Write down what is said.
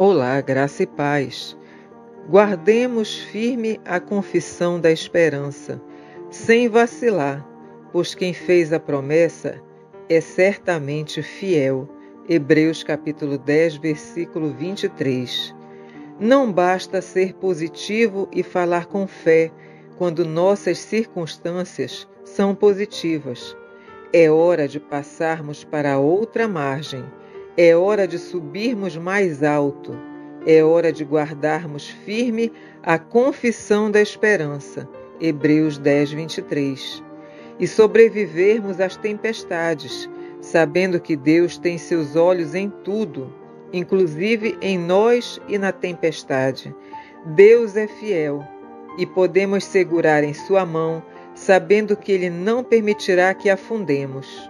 Olá, graça e paz. Guardemos firme a confissão da esperança, sem vacilar, pois quem fez a promessa é certamente fiel. Hebreus capítulo 10, versículo 23. Não basta ser positivo e falar com fé quando nossas circunstâncias são positivas. É hora de passarmos para outra margem é hora de subirmos mais alto. É hora de guardarmos firme a confissão da esperança. Hebreus 10, 23. E sobrevivermos às tempestades, sabendo que Deus tem seus olhos em tudo, inclusive em nós e na tempestade. Deus é fiel e podemos segurar em Sua mão, sabendo que Ele não permitirá que afundemos.